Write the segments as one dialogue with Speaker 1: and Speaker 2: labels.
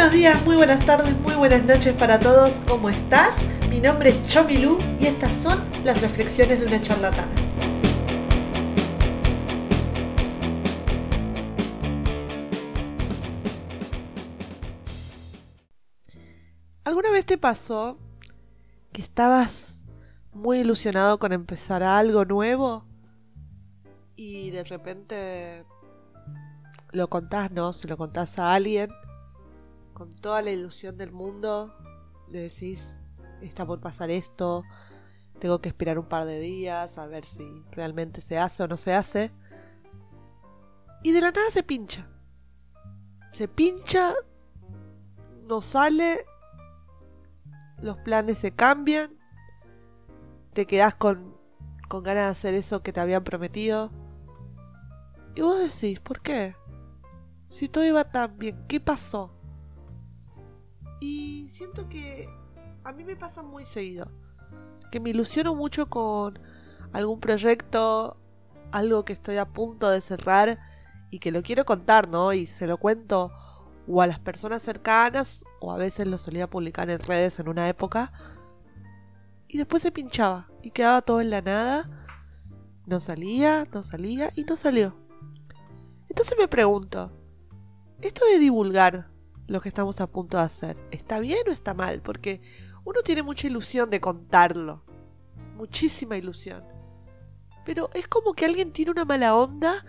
Speaker 1: buenos días, muy buenas tardes, muy buenas noches para todos. ¿Cómo estás? Mi nombre es Chomilu y estas son las reflexiones de una charlatana. ¿Alguna vez te pasó que estabas muy ilusionado con empezar algo nuevo y de repente lo contás, ¿no? Se lo contás a alguien con toda la ilusión del mundo, le decís, está por pasar esto, tengo que esperar un par de días a ver si realmente se hace o no se hace. Y de la nada se pincha. Se pincha, no sale, los planes se cambian, te quedás con, con ganas de hacer eso que te habían prometido. Y vos decís, ¿por qué? Si todo iba tan bien, ¿qué pasó? Y siento que a mí me pasa muy seguido. Que me ilusiono mucho con algún proyecto, algo que estoy a punto de cerrar y que lo quiero contar, ¿no? Y se lo cuento o a las personas cercanas o a veces lo solía publicar en redes en una época. Y después se pinchaba y quedaba todo en la nada. No salía, no salía y no salió. Entonces me pregunto, esto de divulgar lo que estamos a punto de hacer. ¿Está bien o está mal? Porque uno tiene mucha ilusión de contarlo. Muchísima ilusión. Pero es como que alguien tiene una mala onda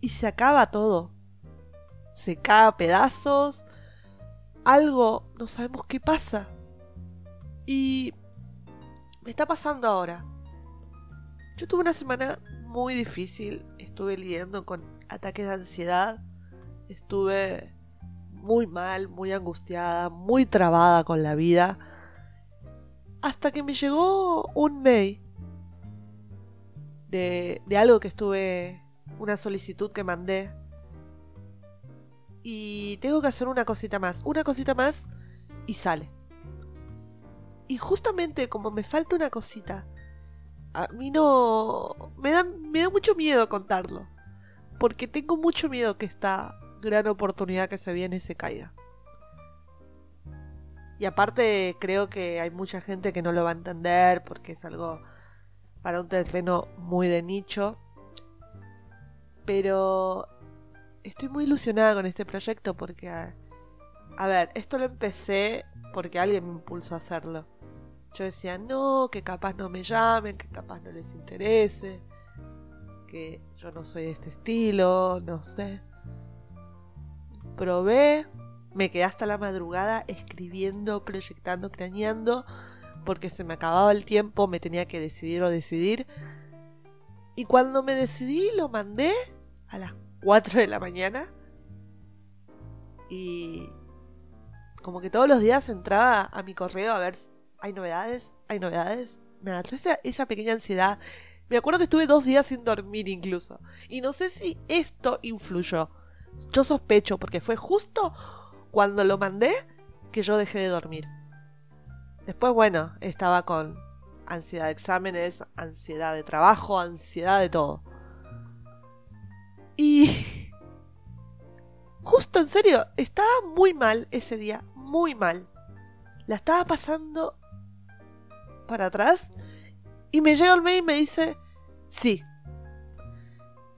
Speaker 1: y se acaba todo. Se cae a pedazos. Algo, no sabemos qué pasa. Y me está pasando ahora. Yo tuve una semana muy difícil. Estuve lidiando con ataques de ansiedad. Estuve muy mal, muy angustiada, muy trabada con la vida. Hasta que me llegó un mail de, de algo que estuve, una solicitud que mandé. Y tengo que hacer una cosita más, una cosita más y sale. Y justamente como me falta una cosita, a mí no... Me da, me da mucho miedo contarlo. Porque tengo mucho miedo que esta gran oportunidad que se viene se caiga. Y aparte creo que hay mucha gente que no lo va a entender porque es algo para un terreno muy de nicho. Pero estoy muy ilusionada con este proyecto porque, a, ver, esto lo empecé porque alguien me impulsó a hacerlo. Yo decía, no, que capaz no me llamen, que capaz no les interese, que yo no soy de este estilo, no sé probé, me quedé hasta la madrugada escribiendo, proyectando, craneando, porque se me acababa el tiempo, me tenía que decidir o decidir. Y cuando me decidí, lo mandé a las 4 de la mañana. Y como que todos los días entraba a mi correo a ver, hay novedades, hay novedades. Me agarré esa, esa pequeña ansiedad. Me acuerdo que estuve dos días sin dormir incluso. Y no sé si esto influyó yo sospecho, porque fue justo cuando lo mandé que yo dejé de dormir. Después, bueno, estaba con ansiedad de exámenes, ansiedad de trabajo, ansiedad de todo. Y... Justo, en serio, estaba muy mal ese día, muy mal. La estaba pasando para atrás y me llega el mail y me dice, sí,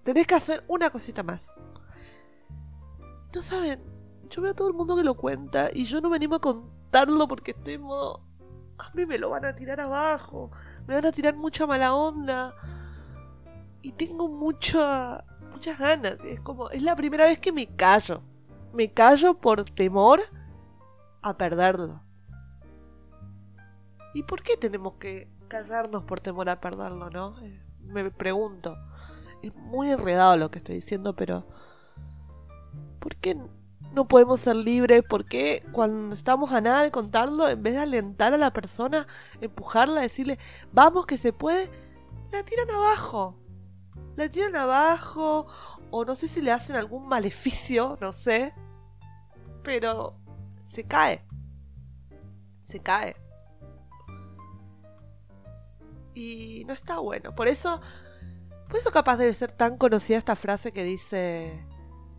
Speaker 1: tenés que hacer una cosita más. No saben, yo veo a todo el mundo que lo cuenta y yo no me animo a contarlo porque estoy en modo... A mí me lo van a tirar abajo, me van a tirar mucha mala onda. Y tengo mucha, muchas ganas. Es como, es la primera vez que me callo. Me callo por temor a perderlo. ¿Y por qué tenemos que callarnos por temor a perderlo, no? Eh, me pregunto. Es muy enredado lo que estoy diciendo, pero ¿Por qué no podemos ser libres? ¿Por qué cuando estamos a nada de contarlo, en vez de alentar a la persona, empujarla, decirle, vamos que se puede, la tiran abajo? La tiran abajo, o no sé si le hacen algún maleficio, no sé, pero se cae. Se cae. Y no está bueno. Por eso, por eso capaz debe ser tan conocida esta frase que dice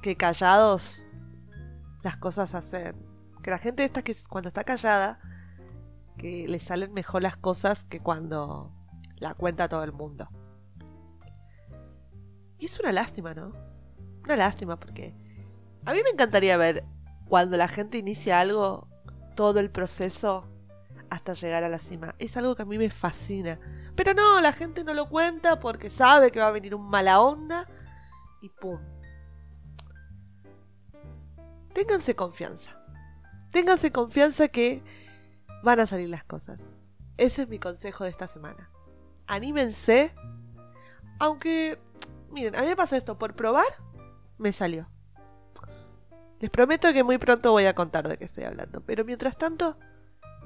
Speaker 1: que callados las cosas hacen Que la gente esta que cuando está callada, que le salen mejor las cosas que cuando la cuenta todo el mundo. Y es una lástima, ¿no? Una lástima porque a mí me encantaría ver cuando la gente inicia algo, todo el proceso hasta llegar a la cima. Es algo que a mí me fascina. Pero no, la gente no lo cuenta porque sabe que va a venir un mala onda y ¡pum! Ténganse confianza. Ténganse confianza que van a salir las cosas. Ese es mi consejo de esta semana. Anímense. Aunque, miren, a mí me pasó esto, por probar, me salió. Les prometo que muy pronto voy a contar de qué estoy hablando. Pero mientras tanto,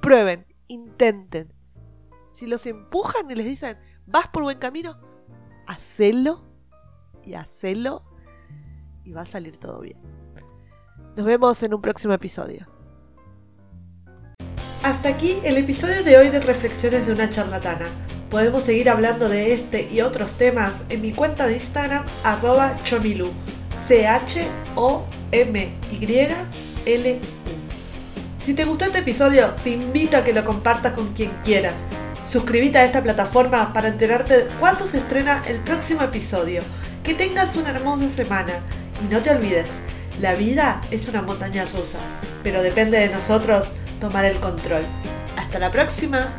Speaker 1: prueben, intenten. Si los empujan y les dicen, vas por buen camino, hacelo y hacelo y va a salir todo bien. Nos vemos en un próximo episodio. Hasta aquí el episodio de hoy de Reflexiones de una charlatana. Podemos seguir hablando de este y otros temas en mi cuenta de Instagram, arroba chomilu. C-H-O-M-Y-L-U. Si te gustó este episodio, te invito a que lo compartas con quien quieras. Suscríbete a esta plataforma para enterarte de cuándo se estrena el próximo episodio. Que tengas una hermosa semana y no te olvides, la vida es una montaña rusa, pero depende de nosotros tomar el control. Hasta la próxima.